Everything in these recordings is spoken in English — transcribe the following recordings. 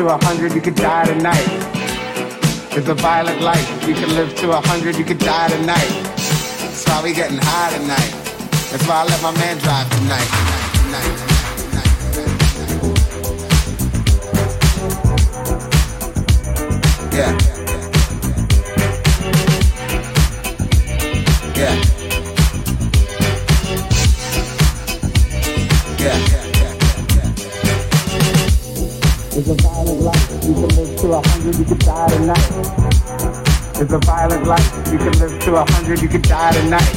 to a hundred, you could die tonight. It's a violent life. You can live to a hundred, you could die tonight. That's why we getting high tonight. That's why I let my man drive tonight, It's a violent life. You can live to a hundred, you could die tonight.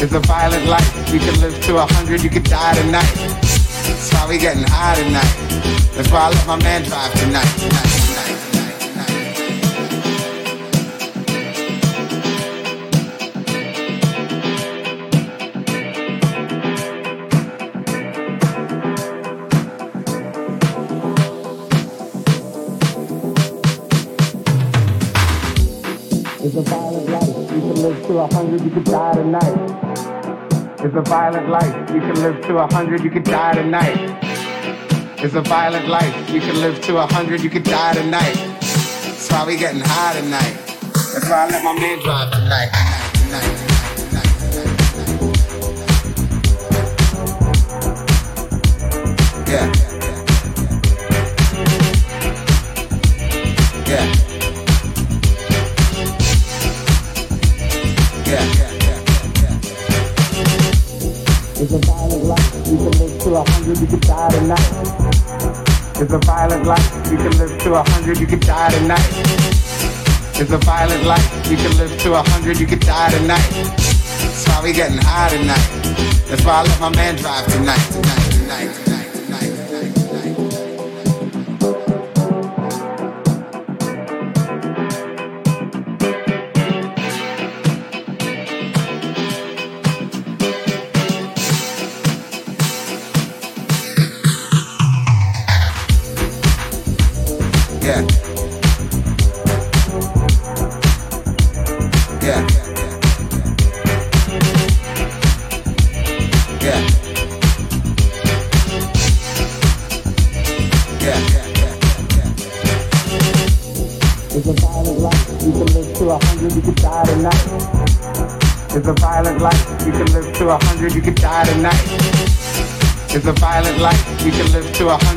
It's a violent life. You can live to a hundred, you could die tonight. That's why we getting high tonight. That's why I let my man drive tonight. tonight, a hundred, you could die tonight. It's a violent life. You can live to a hundred, you could die tonight. It's a violent life. You can live to a hundred, you could die tonight. That's why we getting high tonight. That's why I let my man drive tonight, It's a violent life. You can live to a hundred, you can die tonight. It's a violent life. You can live to a hundred, you can die tonight. That's why we getting high tonight. That's why I let my man drive tonight, tonight, tonight.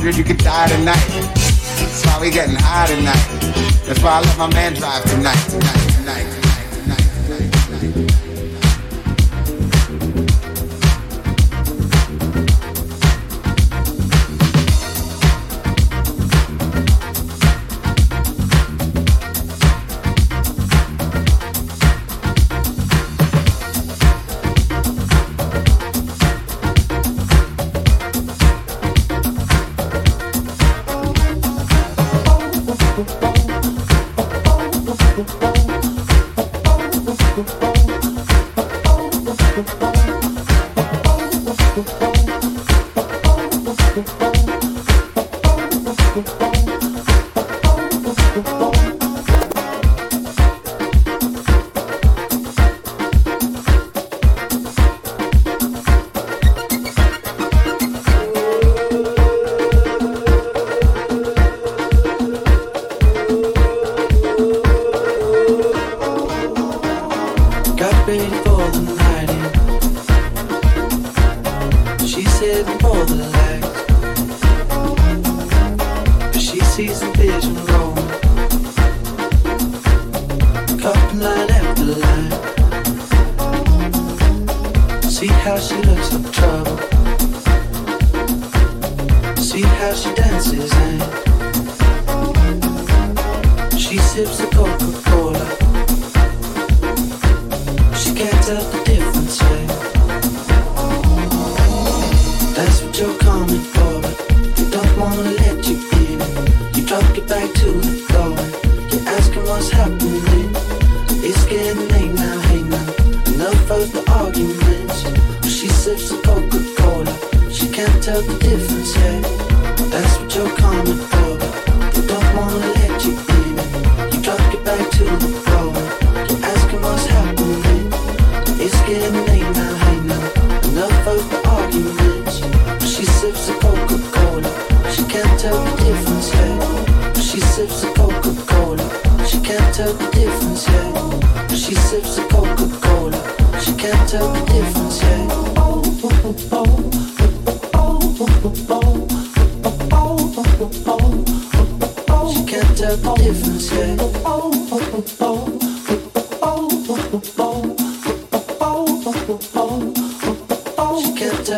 100, you could die tonight. That's why we getting high tonight. That's why I let my man drive tonight. tonight.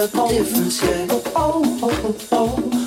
difference, yeah. Oh, oh, oh, oh.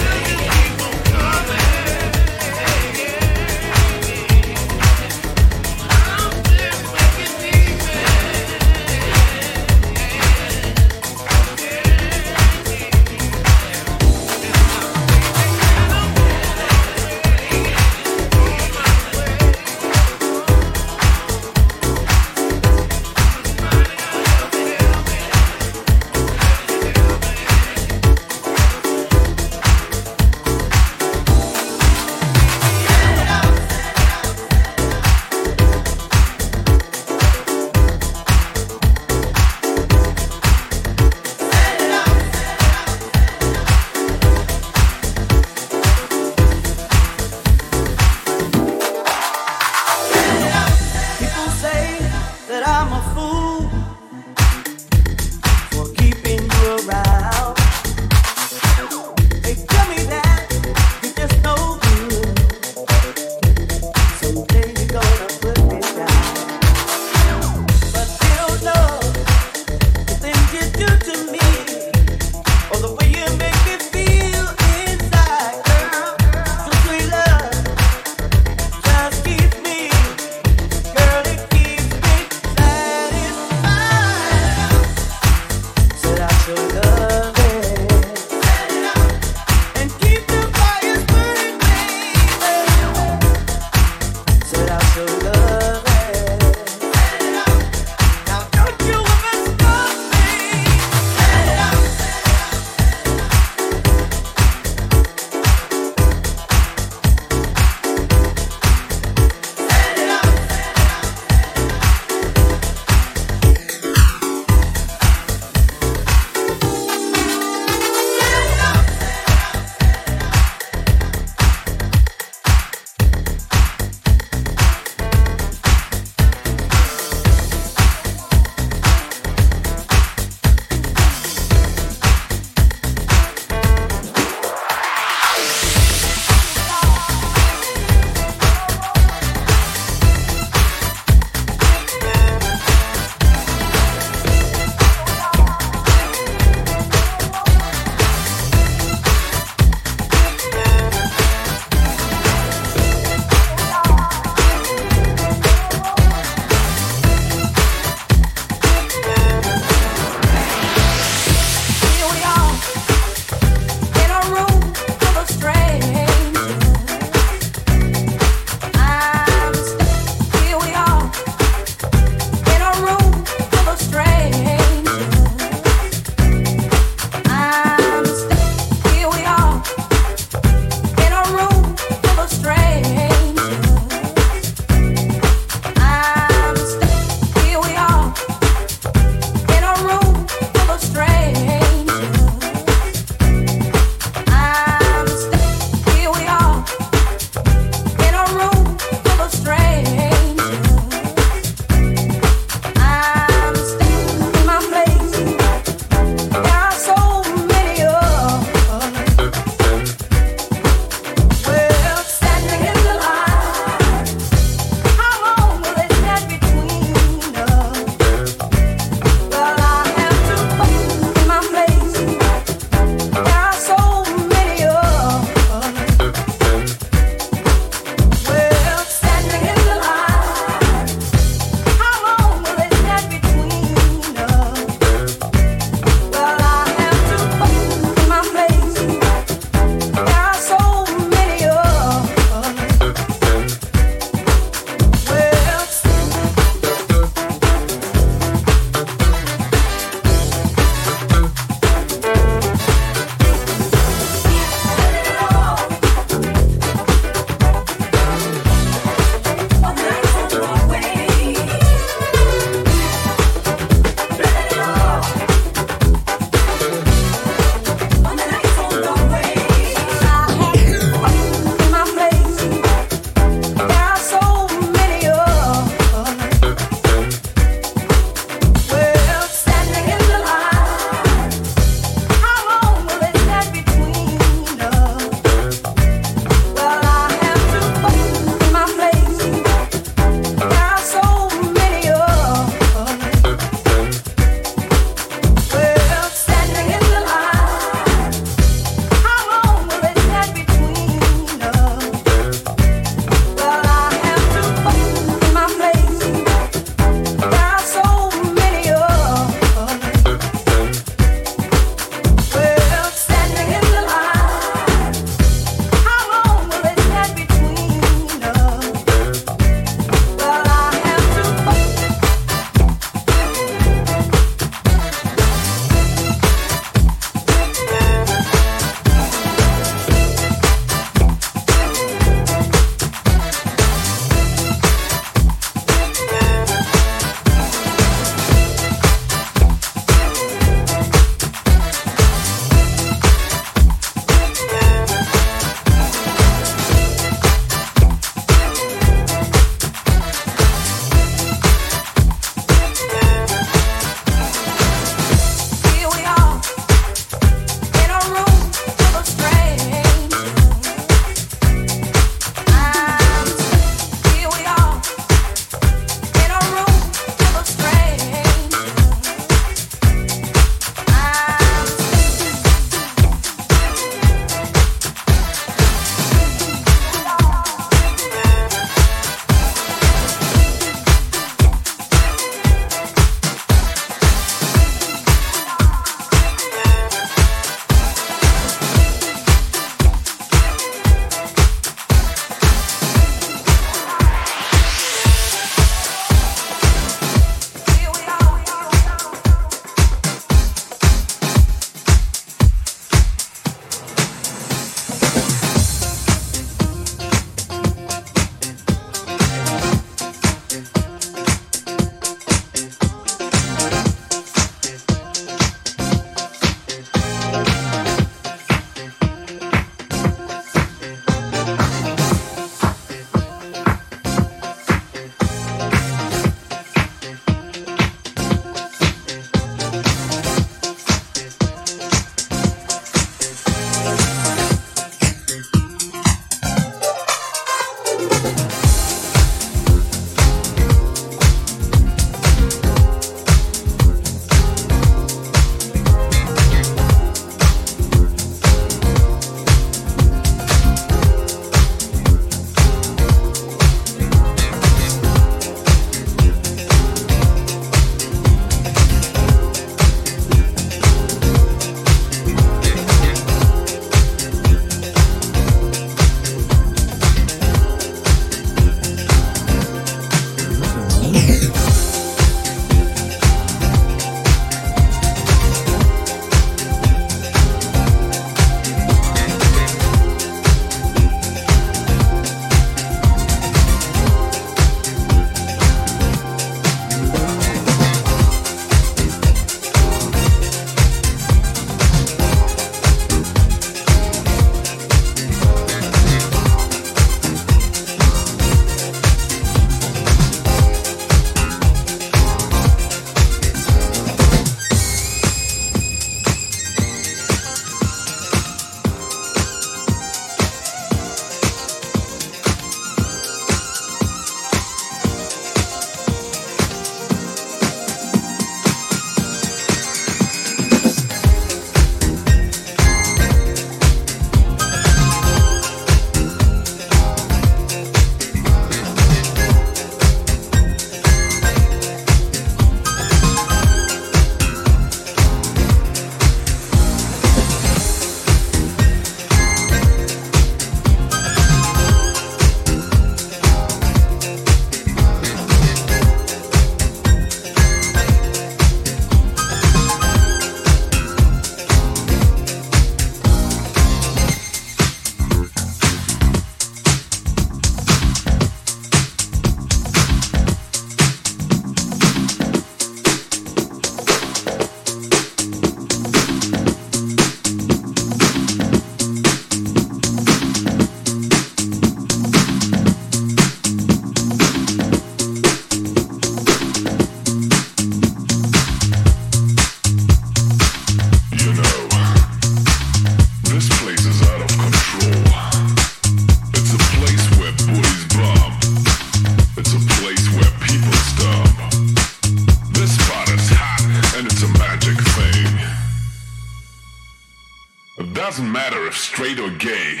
Doesn't matter if straight or gay.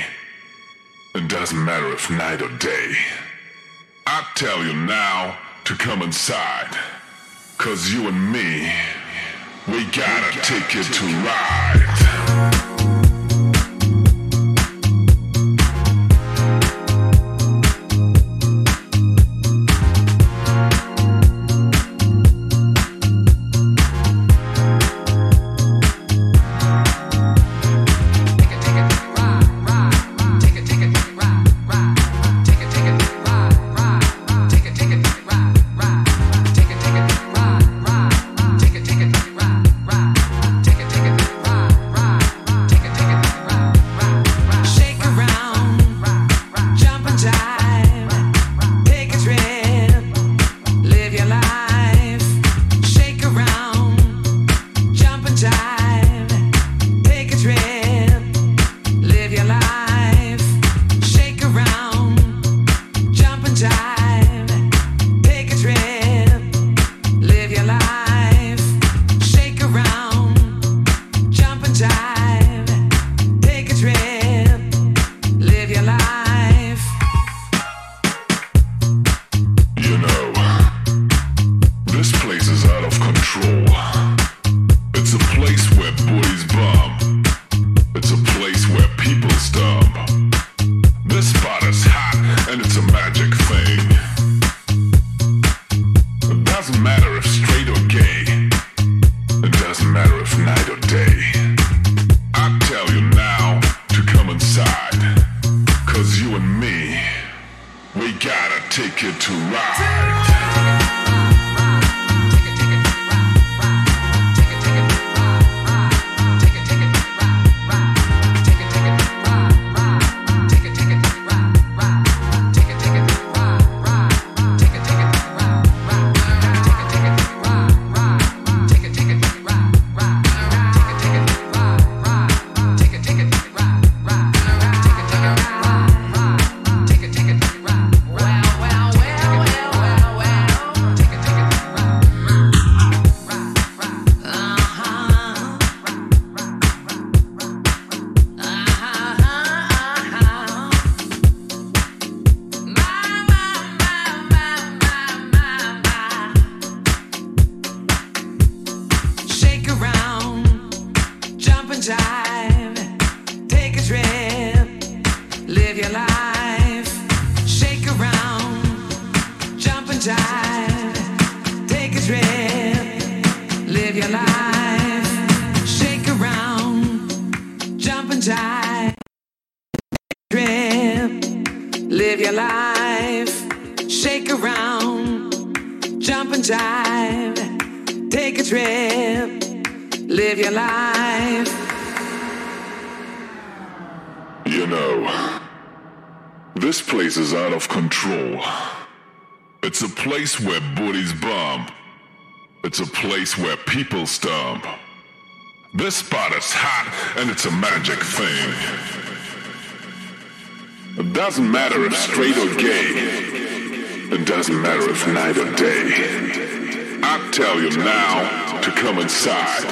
It doesn't matter if night or day. I tell you now to come inside. Cause you and me, we gotta take it to ride. People stomp. This spot is hot and it's a magic thing. It doesn't matter if straight or gay. It doesn't matter if night or day. I tell you now to come inside.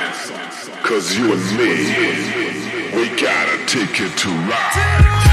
Cause you and me, we gotta take it to ride.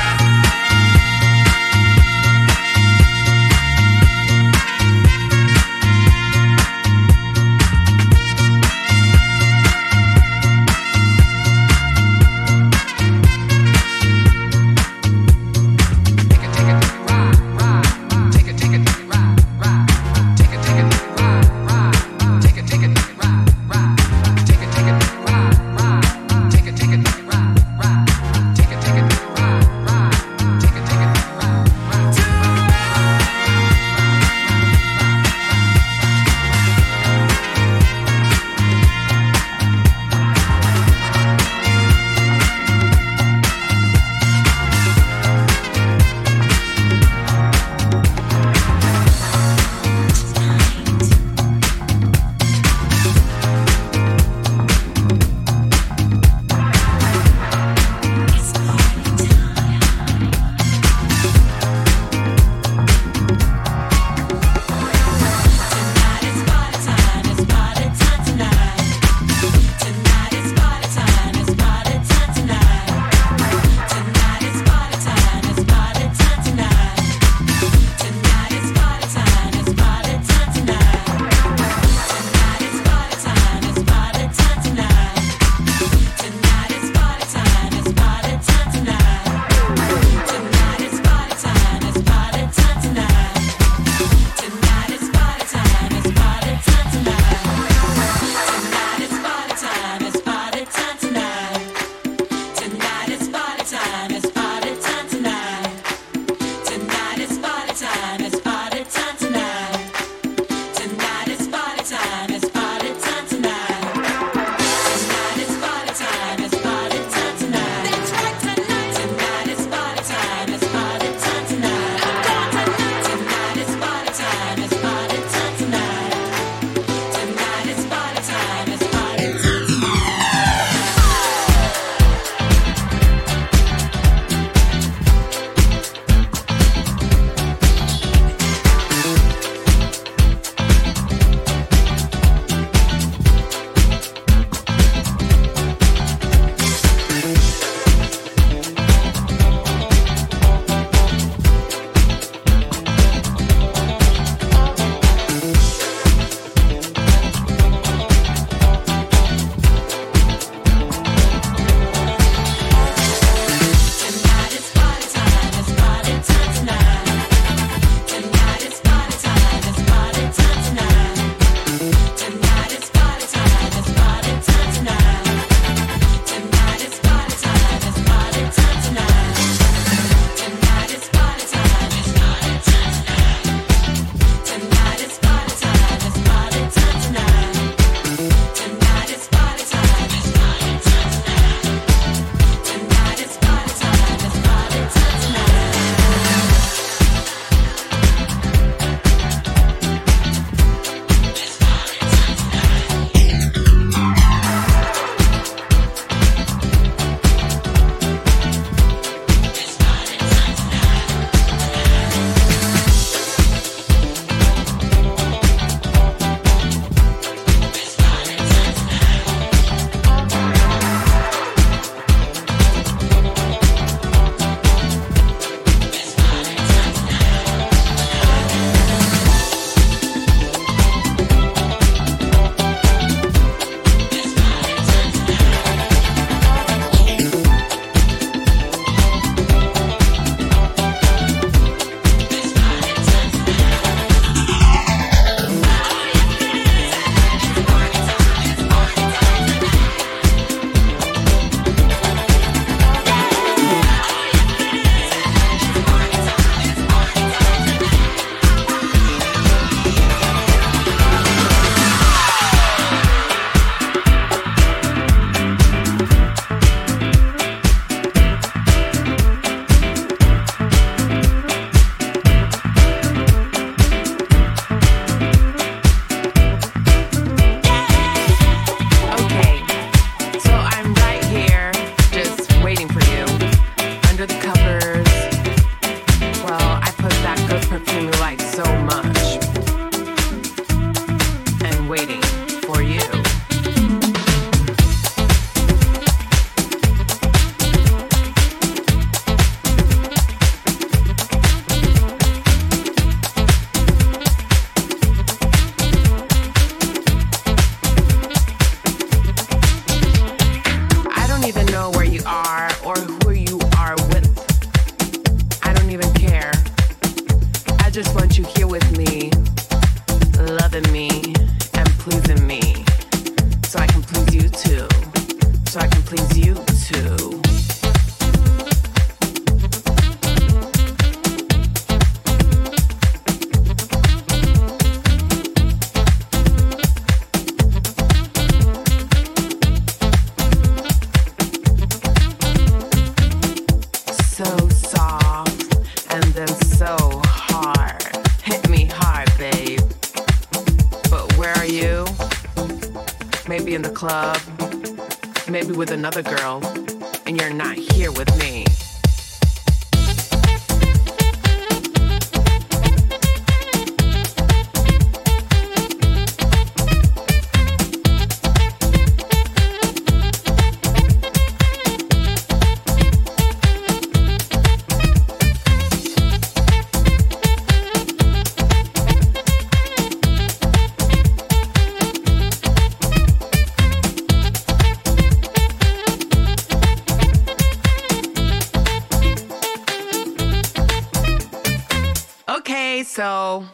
so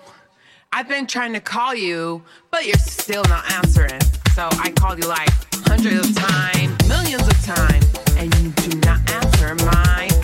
I've been trying to call you, but you're still not answering. So I called you like hundreds of times, millions of times, and you do not answer my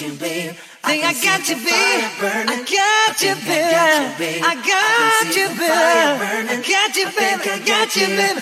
you, babe. Think I, got you, babe. I got you, babe. I got you, babe. I got you, babe. I got you, babe.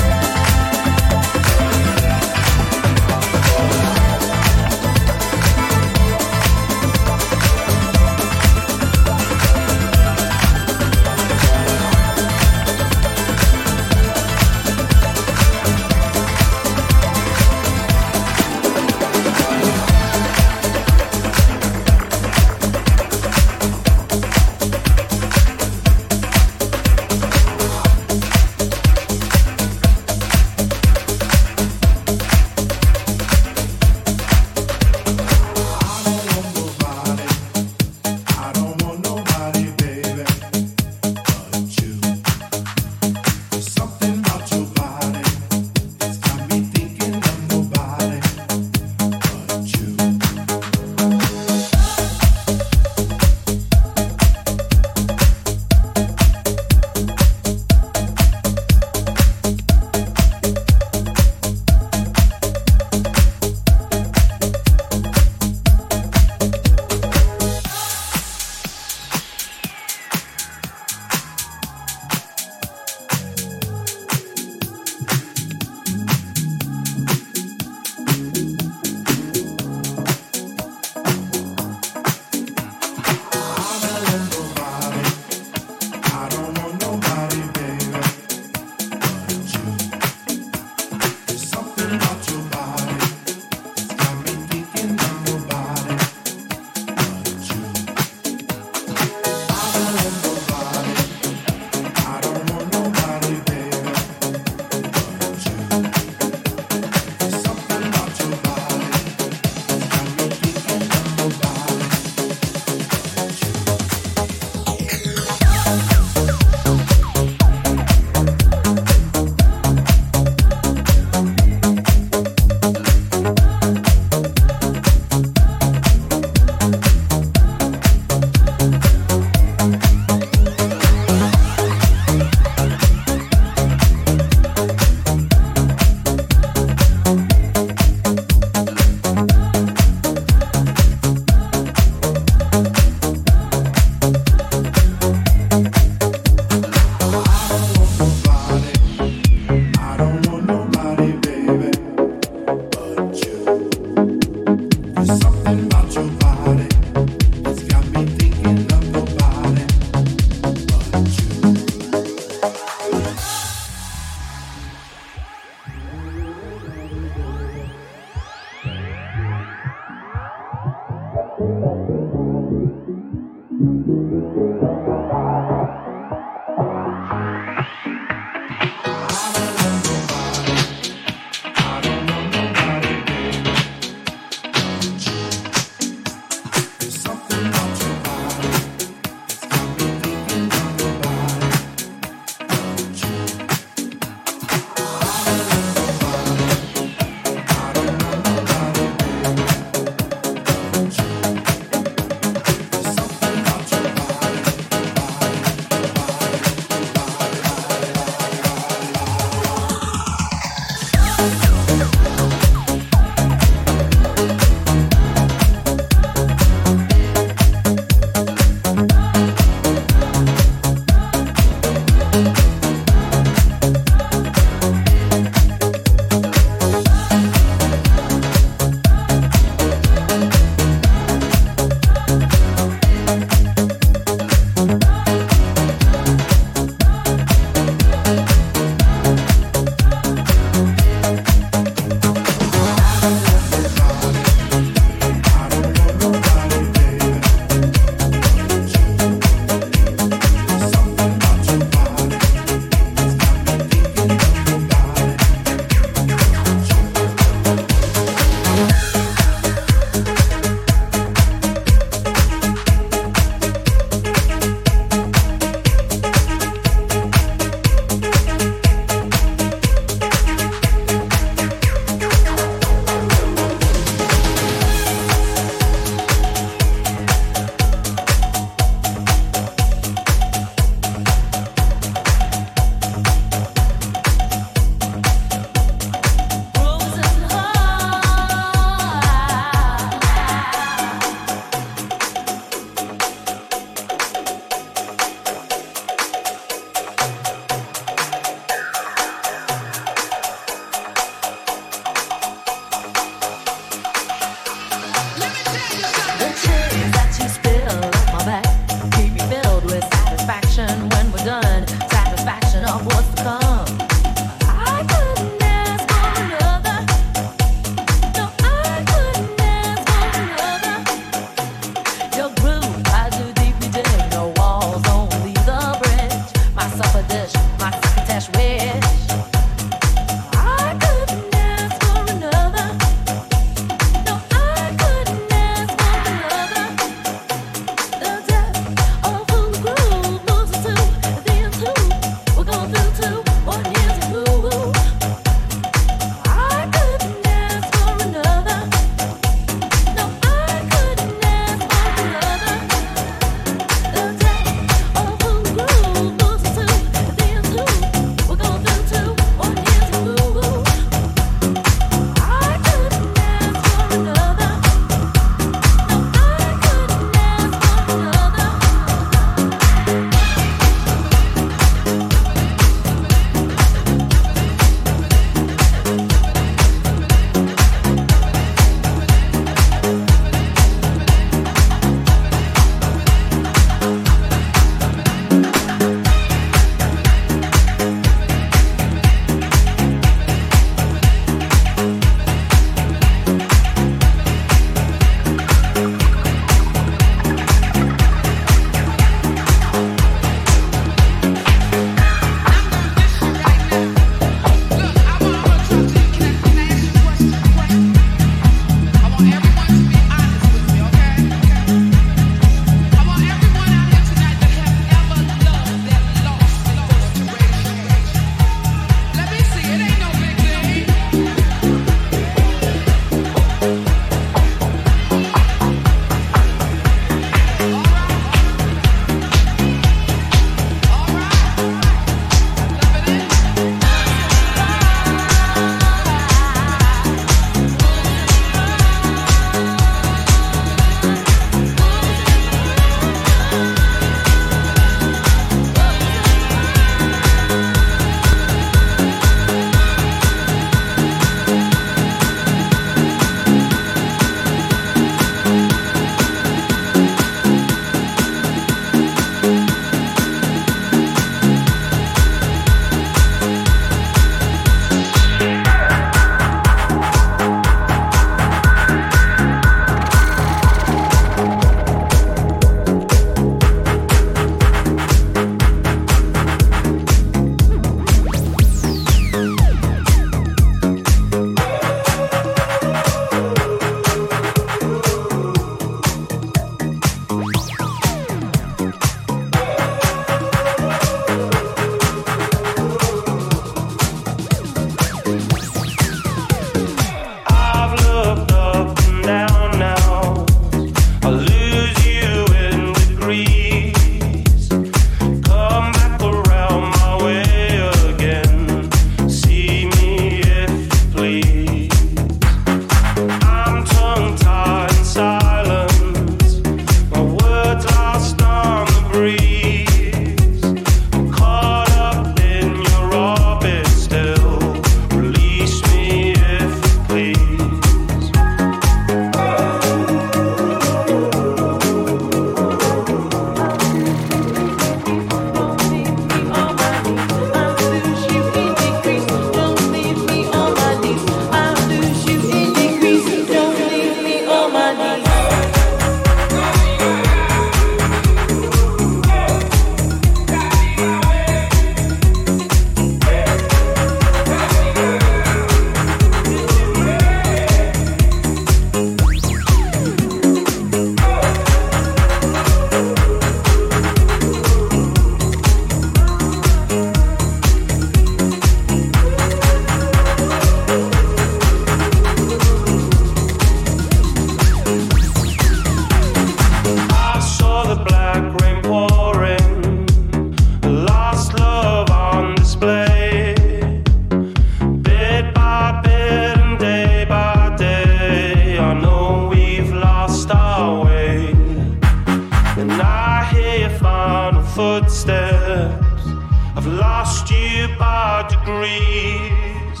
lost you by degrees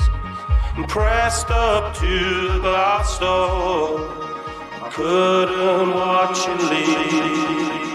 and pressed up to the glass door. I couldn't watch you leave.